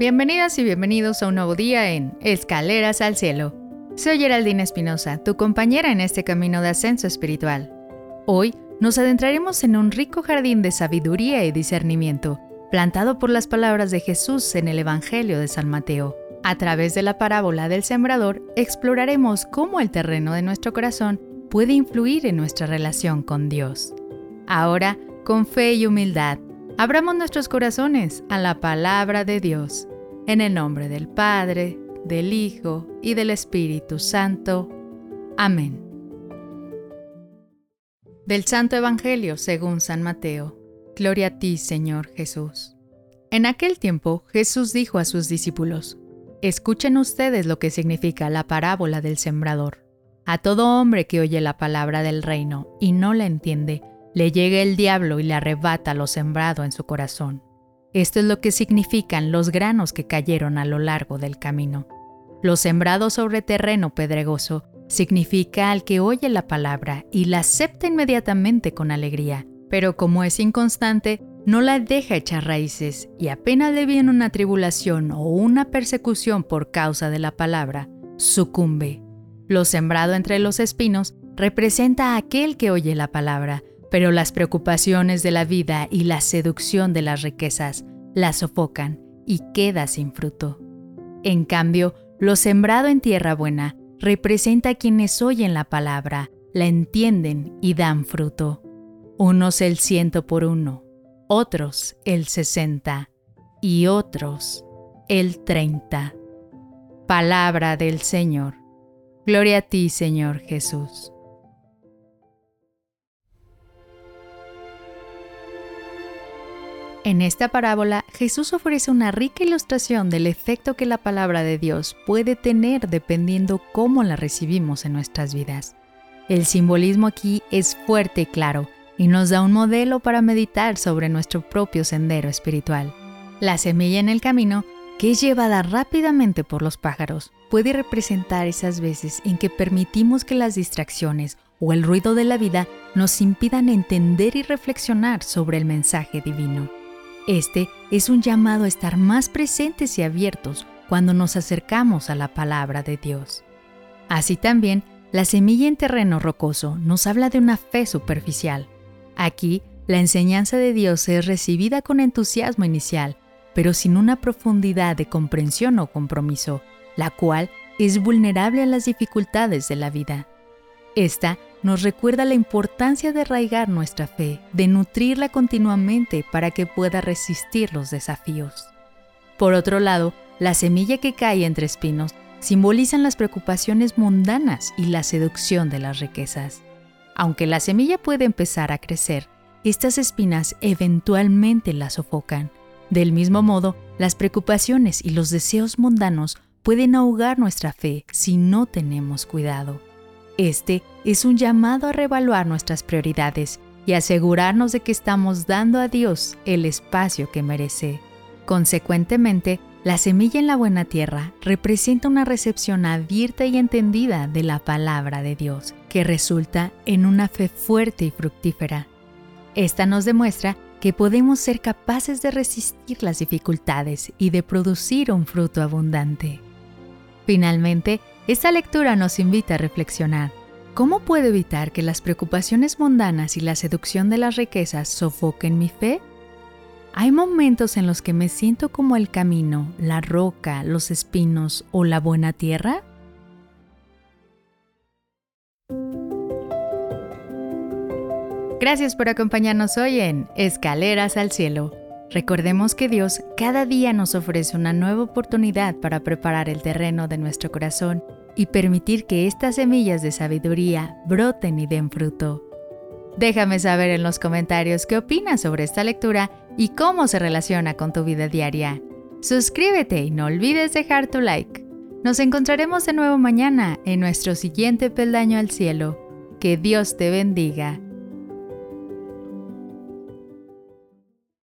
Bienvenidas y bienvenidos a un nuevo día en Escaleras al Cielo. Soy Geraldine Espinosa, tu compañera en este camino de ascenso espiritual. Hoy nos adentraremos en un rico jardín de sabiduría y discernimiento, plantado por las palabras de Jesús en el Evangelio de San Mateo. A través de la parábola del sembrador, exploraremos cómo el terreno de nuestro corazón puede influir en nuestra relación con Dios. Ahora, con fe y humildad, abramos nuestros corazones a la palabra de Dios. En el nombre del Padre, del Hijo y del Espíritu Santo. Amén. Del Santo Evangelio según San Mateo. Gloria a ti, Señor Jesús. En aquel tiempo Jesús dijo a sus discípulos, Escuchen ustedes lo que significa la parábola del sembrador. A todo hombre que oye la palabra del reino y no la entiende, le llega el diablo y le arrebata lo sembrado en su corazón. Esto es lo que significan los granos que cayeron a lo largo del camino. Lo sembrado sobre terreno pedregoso significa al que oye la palabra y la acepta inmediatamente con alegría, pero como es inconstante, no la deja echar raíces y apenas le viene una tribulación o una persecución por causa de la palabra, sucumbe. Lo sembrado entre los espinos representa a aquel que oye la palabra, pero las preocupaciones de la vida y la seducción de las riquezas la sofocan y queda sin fruto. En cambio, lo sembrado en tierra buena representa a quienes oyen la palabra, la entienden y dan fruto. Unos el ciento por uno, otros el sesenta y otros el treinta. Palabra del Señor. Gloria a ti, Señor Jesús. En esta parábola, Jesús ofrece una rica ilustración del efecto que la palabra de Dios puede tener dependiendo cómo la recibimos en nuestras vidas. El simbolismo aquí es fuerte y claro y nos da un modelo para meditar sobre nuestro propio sendero espiritual. La semilla en el camino, que es llevada rápidamente por los pájaros, puede representar esas veces en que permitimos que las distracciones o el ruido de la vida nos impidan entender y reflexionar sobre el mensaje divino. Este es un llamado a estar más presentes y abiertos cuando nos acercamos a la palabra de Dios. Así también, la semilla en terreno rocoso nos habla de una fe superficial. Aquí, la enseñanza de Dios es recibida con entusiasmo inicial, pero sin una profundidad de comprensión o compromiso, la cual es vulnerable a las dificultades de la vida. Esta nos recuerda la importancia de arraigar nuestra fe, de nutrirla continuamente para que pueda resistir los desafíos. Por otro lado, la semilla que cae entre espinos simbolizan las preocupaciones mundanas y la seducción de las riquezas. Aunque la semilla puede empezar a crecer, estas espinas eventualmente la sofocan. Del mismo modo, las preocupaciones y los deseos mundanos pueden ahogar nuestra fe si no tenemos cuidado. Este es un llamado a reevaluar nuestras prioridades y asegurarnos de que estamos dando a Dios el espacio que merece. Consecuentemente, la semilla en la buena tierra representa una recepción abierta y entendida de la palabra de Dios, que resulta en una fe fuerte y fructífera. Esta nos demuestra que podemos ser capaces de resistir las dificultades y de producir un fruto abundante. Finalmente, esta lectura nos invita a reflexionar. ¿Cómo puedo evitar que las preocupaciones mundanas y la seducción de las riquezas sofoquen mi fe? Hay momentos en los que me siento como el camino, la roca, los espinos o la buena tierra. Gracias por acompañarnos hoy en Escaleras al Cielo. Recordemos que Dios cada día nos ofrece una nueva oportunidad para preparar el terreno de nuestro corazón y permitir que estas semillas de sabiduría broten y den fruto. Déjame saber en los comentarios qué opinas sobre esta lectura y cómo se relaciona con tu vida diaria. Suscríbete y no olvides dejar tu like. Nos encontraremos de nuevo mañana en nuestro siguiente peldaño al cielo. Que Dios te bendiga